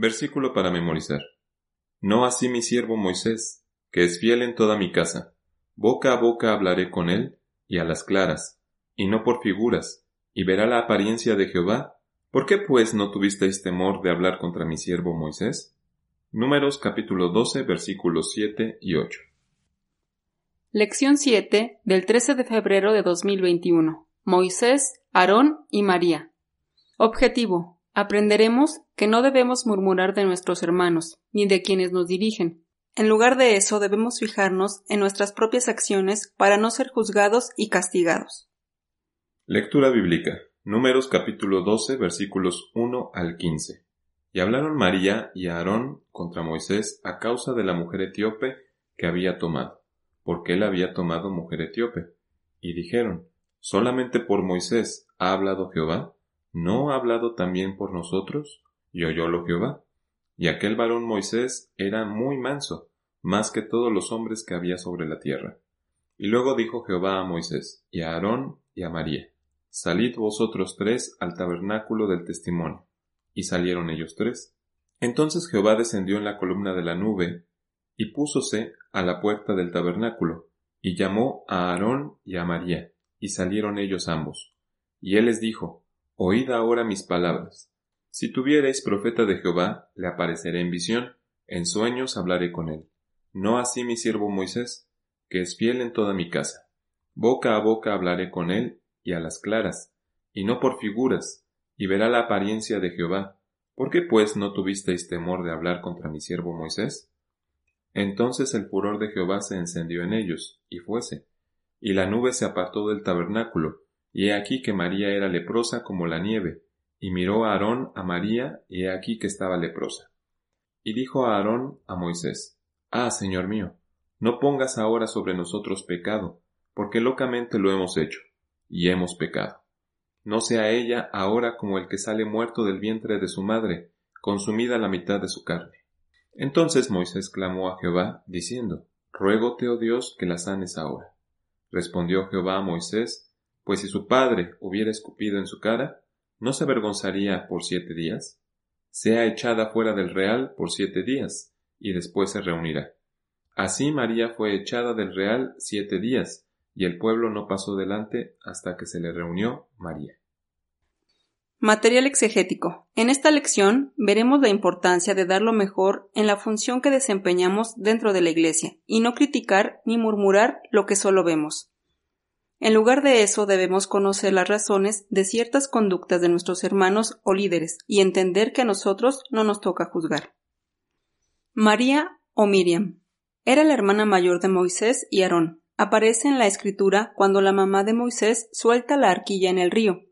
Versículo para memorizar. No así mi siervo Moisés, que es fiel en toda mi casa. Boca a boca hablaré con él, y a las claras, y no por figuras, y verá la apariencia de Jehová. ¿Por qué pues no tuvisteis temor de hablar contra mi siervo Moisés? Números capítulo 12 versículos 7 y 8. Lección 7 del 13 de febrero de 2021. Moisés, Aarón y María. Objetivo. Aprenderemos que no debemos murmurar de nuestros hermanos, ni de quienes nos dirigen. En lugar de eso debemos fijarnos en nuestras propias acciones para no ser juzgados y castigados. Lectura bíblica. Números capítulo 12 versículos 1 al 15. Y hablaron María y Aarón contra Moisés a causa de la mujer etíope que había tomado, porque él había tomado mujer etíope. Y dijeron, ¿solamente por Moisés ha hablado Jehová? ¿No ha hablado también por nosotros? Y oyólo Jehová. Y aquel varón Moisés era muy manso, más que todos los hombres que había sobre la tierra. Y luego dijo Jehová a Moisés, y a Aarón, y a María, Salid vosotros tres al tabernáculo del testimonio. Y salieron ellos tres. Entonces Jehová descendió en la columna de la nube, y púsose a la puerta del tabernáculo, y llamó a Aarón y a María, y salieron ellos ambos. Y él les dijo, Oíd ahora mis palabras. Si tuviereis profeta de Jehová, le apareceré en visión, en sueños hablaré con él. No así mi siervo Moisés, que es fiel en toda mi casa. Boca a boca hablaré con él, y a las claras, y no por figuras, y verá la apariencia de Jehová. ¿Por qué pues no tuvisteis temor de hablar contra mi siervo Moisés? Entonces el furor de Jehová se encendió en ellos, y fuese, y la nube se apartó del tabernáculo, y he aquí que María era leprosa como la nieve, y miró a Aarón a María, y he aquí que estaba leprosa. Y dijo a Aarón a Moisés, Ah, Señor mío, no pongas ahora sobre nosotros pecado, porque locamente lo hemos hecho y hemos pecado. No sea ella ahora como el que sale muerto del vientre de su madre, consumida la mitad de su carne. Entonces Moisés clamó a Jehová, diciendo, Ruégote, oh Dios, que la sanes ahora. Respondió Jehová a Moisés, Pues si su padre hubiera escupido en su cara, ¿no se avergonzaría por siete días? Sea echada fuera del real por siete días, y después se reunirá. Así María fue echada del real siete días, y el pueblo no pasó delante hasta que se le reunió María. Material exegético. En esta lección veremos la importancia de dar lo mejor en la función que desempeñamos dentro de la Iglesia y no criticar ni murmurar lo que solo vemos. En lugar de eso debemos conocer las razones de ciertas conductas de nuestros hermanos o líderes y entender que a nosotros no nos toca juzgar. María o Miriam. Era la hermana mayor de Moisés y Aarón aparece en la escritura cuando la mamá de Moisés suelta la arquilla en el río.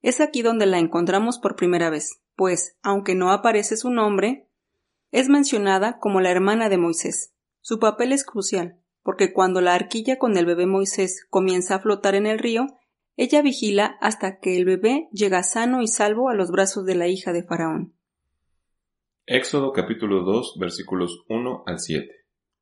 Es aquí donde la encontramos por primera vez, pues, aunque no aparece su nombre, es mencionada como la hermana de Moisés. Su papel es crucial, porque cuando la arquilla con el bebé Moisés comienza a flotar en el río, ella vigila hasta que el bebé llega sano y salvo a los brazos de la hija de Faraón. Éxodo capítulo 2 versículos 1 al 7.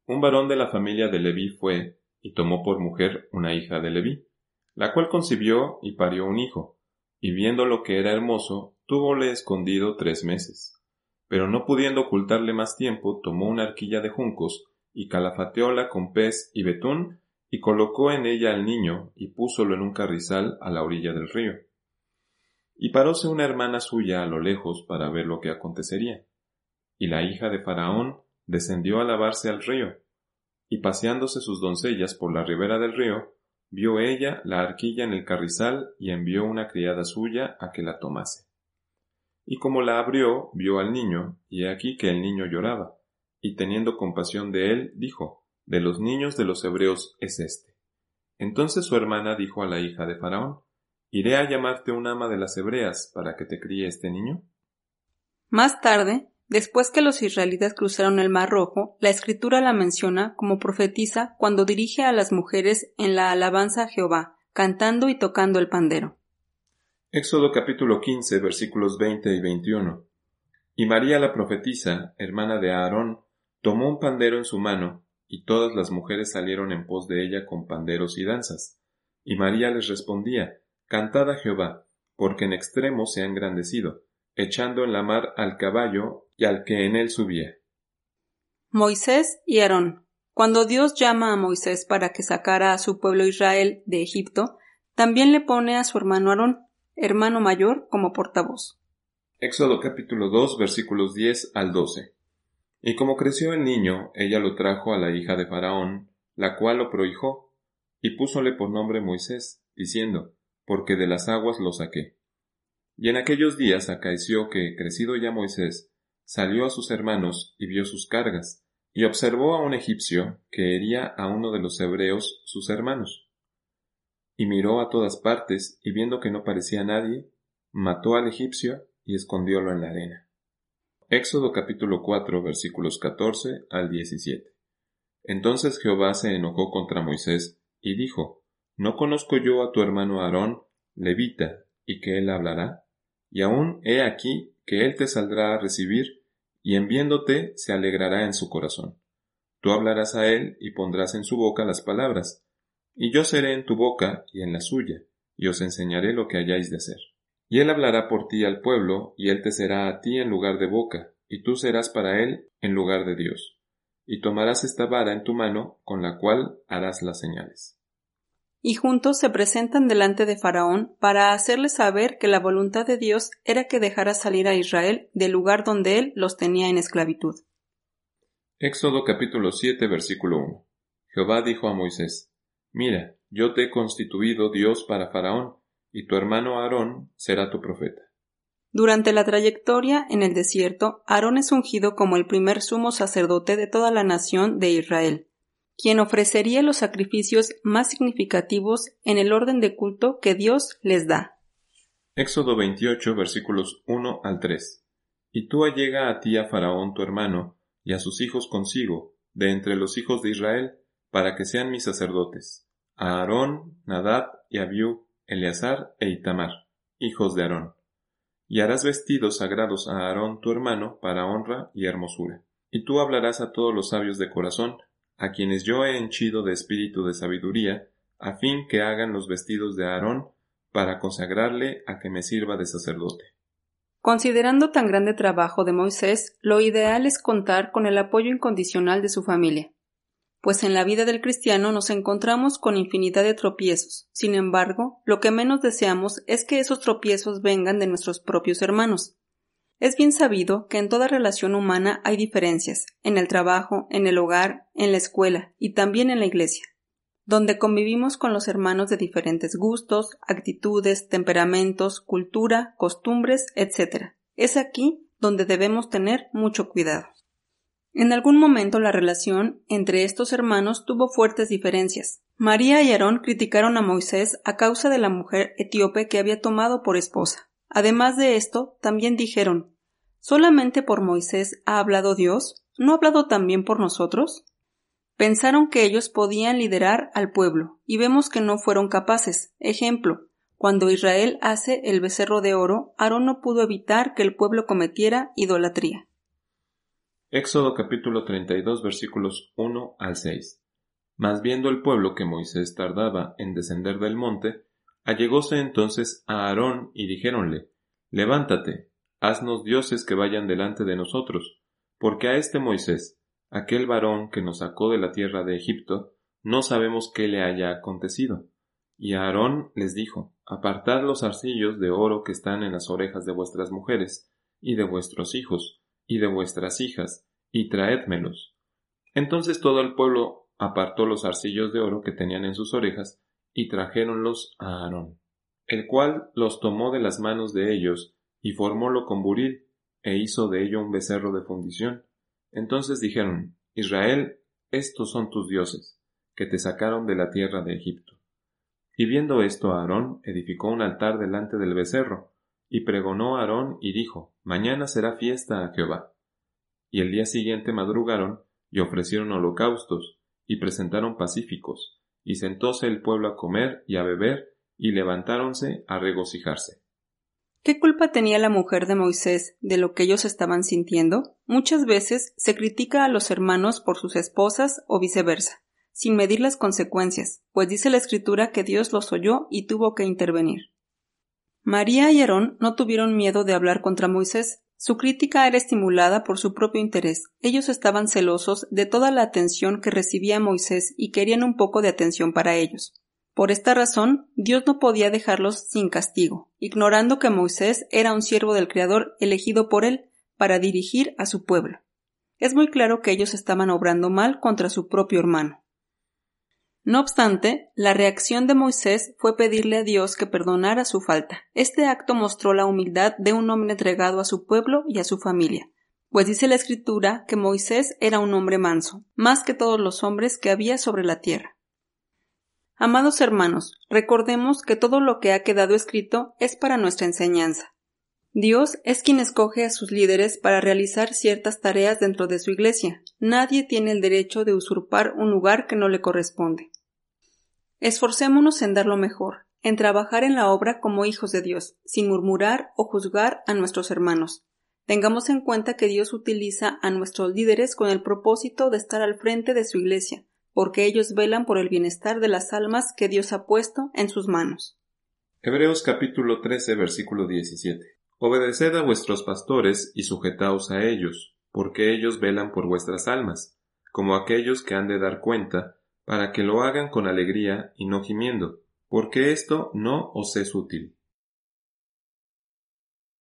Un varón de la familia de Leví fue, y tomó por mujer una hija de Leví, la cual concibió y parió un hijo, y viendo lo que era hermoso, túvole escondido tres meses. Pero no pudiendo ocultarle más tiempo, tomó una arquilla de juncos, y calafateóla con pez y betún, y colocó en ella al niño, y púsolo en un carrizal a la orilla del río. Y paróse una hermana suya a lo lejos para ver lo que acontecería. Y la hija de Faraón descendió a lavarse al río, y paseándose sus doncellas por la ribera del río, vio ella la arquilla en el carrizal y envió una criada suya a que la tomase. Y como la abrió, vio al niño, y he aquí que el niño lloraba, y teniendo compasión de él, dijo, De los niños de los hebreos es este. Entonces su hermana dijo a la hija de Faraón, ¿Iré a llamarte un ama de las hebreas para que te críe este niño? Más tarde, Después que los israelitas cruzaron el Mar Rojo, la escritura la menciona como profetiza cuando dirige a las mujeres en la alabanza a Jehová, cantando y tocando el pandero. Éxodo capítulo 15 versículos 20 y 21. Y María la profetisa, hermana de Aarón, tomó un pandero en su mano, y todas las mujeres salieron en pos de ella con panderos y danzas. Y María les respondía, Cantad a Jehová, porque en extremo se ha engrandecido, echando en la mar al caballo y al que en él subía. Moisés y Aarón. Cuando Dios llama a Moisés para que sacara a su pueblo Israel de Egipto, también le pone a su hermano Aarón, hermano mayor, como portavoz. Éxodo capítulo 2 versículos 10 al 12. Y como creció el niño, ella lo trajo a la hija de Faraón, la cual lo prohijó, y púsole por nombre Moisés, diciendo, porque de las aguas lo saqué. Y en aquellos días acaeció que, crecido ya Moisés, salió a sus hermanos y vio sus cargas, y observó a un egipcio que hería a uno de los hebreos sus hermanos. Y miró a todas partes, y viendo que no parecía nadie, mató al egipcio y escondiólo en la arena. Éxodo capítulo 4 versículos 14 al 17. Entonces Jehová se enojó contra Moisés y dijo, ¿No conozco yo a tu hermano Aarón, levita, y que él hablará? Y aún he aquí que él te saldrá a recibir, y en viéndote se alegrará en su corazón. Tú hablarás a él y pondrás en su boca las palabras, y yo seré en tu boca y en la suya, y os enseñaré lo que hayáis de hacer. Y él hablará por ti al pueblo, y él te será a ti en lugar de boca, y tú serás para él en lugar de Dios. Y tomarás esta vara en tu mano, con la cual harás las señales y juntos se presentan delante de Faraón para hacerle saber que la voluntad de Dios era que dejara salir a Israel del lugar donde él los tenía en esclavitud. Éxodo capítulo 7 versículo 1. Jehová dijo a Moisés, Mira, yo te he constituido Dios para Faraón, y tu hermano Aarón será tu profeta. Durante la trayectoria en el desierto, Aarón es ungido como el primer sumo sacerdote de toda la nación de Israel quien ofrecería los sacrificios más significativos en el orden de culto que Dios les da. Éxodo 28 versículos 1 al 3. Y tú allega a ti a Faraón tu hermano, y a sus hijos consigo, de entre los hijos de Israel, para que sean mis sacerdotes, a Aarón, Nadab y Abiú, Eleazar e Itamar, hijos de Aarón. Y harás vestidos sagrados a Aarón tu hermano para honra y hermosura. Y tú hablarás a todos los sabios de corazón, a quienes yo he henchido de espíritu de sabiduría, a fin que hagan los vestidos de Aarón, para consagrarle a que me sirva de sacerdote. Considerando tan grande trabajo de Moisés, lo ideal es contar con el apoyo incondicional de su familia. Pues en la vida del cristiano nos encontramos con infinidad de tropiezos. Sin embargo, lo que menos deseamos es que esos tropiezos vengan de nuestros propios hermanos. Es bien sabido que en toda relación humana hay diferencias, en el trabajo, en el hogar, en la escuela y también en la iglesia, donde convivimos con los hermanos de diferentes gustos, actitudes, temperamentos, cultura, costumbres, etc. Es aquí donde debemos tener mucho cuidado. En algún momento la relación entre estos hermanos tuvo fuertes diferencias. María y Aarón criticaron a Moisés a causa de la mujer etíope que había tomado por esposa. Además de esto, también dijeron ¿Solamente por Moisés ha hablado Dios? ¿No ha hablado también por nosotros? Pensaron que ellos podían liderar al pueblo, y vemos que no fueron capaces. Ejemplo, cuando Israel hace el becerro de oro, Aarón no pudo evitar que el pueblo cometiera idolatría. Éxodo capítulo 32 versículos 1 al 6. Mas viendo el pueblo que Moisés tardaba en descender del monte, Allegóse entonces a Aarón y dijéronle, Levántate, haznos dioses que vayan delante de nosotros, porque a este Moisés, aquel varón que nos sacó de la tierra de Egipto, no sabemos qué le haya acontecido. Y Aarón les dijo, Apartad los arcillos de oro que están en las orejas de vuestras mujeres, y de vuestros hijos, y de vuestras hijas, y traédmelos. Entonces todo el pueblo apartó los arcillos de oro que tenían en sus orejas, y trajéronlos a Aarón, el cual los tomó de las manos de ellos, y formólo con buril, e hizo de ello un becerro de fundición. Entonces dijeron, Israel, estos son tus dioses, que te sacaron de la tierra de Egipto. Y viendo esto Aarón edificó un altar delante del becerro, y pregonó Aarón y dijo, Mañana será fiesta a Jehová. Y el día siguiente madrugaron, y ofrecieron holocaustos, y presentaron pacíficos, y sentóse el pueblo a comer y a beber, y levantáronse a regocijarse. ¿Qué culpa tenía la mujer de Moisés de lo que ellos estaban sintiendo? Muchas veces se critica a los hermanos por sus esposas o viceversa, sin medir las consecuencias, pues dice la escritura que Dios los oyó y tuvo que intervenir. María y Aarón no tuvieron miedo de hablar contra Moisés. Su crítica era estimulada por su propio interés. Ellos estaban celosos de toda la atención que recibía Moisés y querían un poco de atención para ellos. Por esta razón, Dios no podía dejarlos sin castigo, ignorando que Moisés era un siervo del Creador elegido por él para dirigir a su pueblo. Es muy claro que ellos estaban obrando mal contra su propio hermano. No obstante, la reacción de Moisés fue pedirle a Dios que perdonara su falta. Este acto mostró la humildad de un hombre entregado a su pueblo y a su familia, pues dice la Escritura que Moisés era un hombre manso, más que todos los hombres que había sobre la tierra. Amados hermanos, recordemos que todo lo que ha quedado escrito es para nuestra enseñanza. Dios es quien escoge a sus líderes para realizar ciertas tareas dentro de su iglesia. Nadie tiene el derecho de usurpar un lugar que no le corresponde. Esforcémonos en dar lo mejor, en trabajar en la obra como hijos de Dios, sin murmurar o juzgar a nuestros hermanos. Tengamos en cuenta que Dios utiliza a nuestros líderes con el propósito de estar al frente de su iglesia, porque ellos velan por el bienestar de las almas que Dios ha puesto en sus manos. Hebreos capítulo 13 versículo 17. Obedeced a vuestros pastores y sujetaos a ellos, porque ellos velan por vuestras almas, como aquellos que han de dar cuenta, para que lo hagan con alegría y no gimiendo, porque esto no os es útil.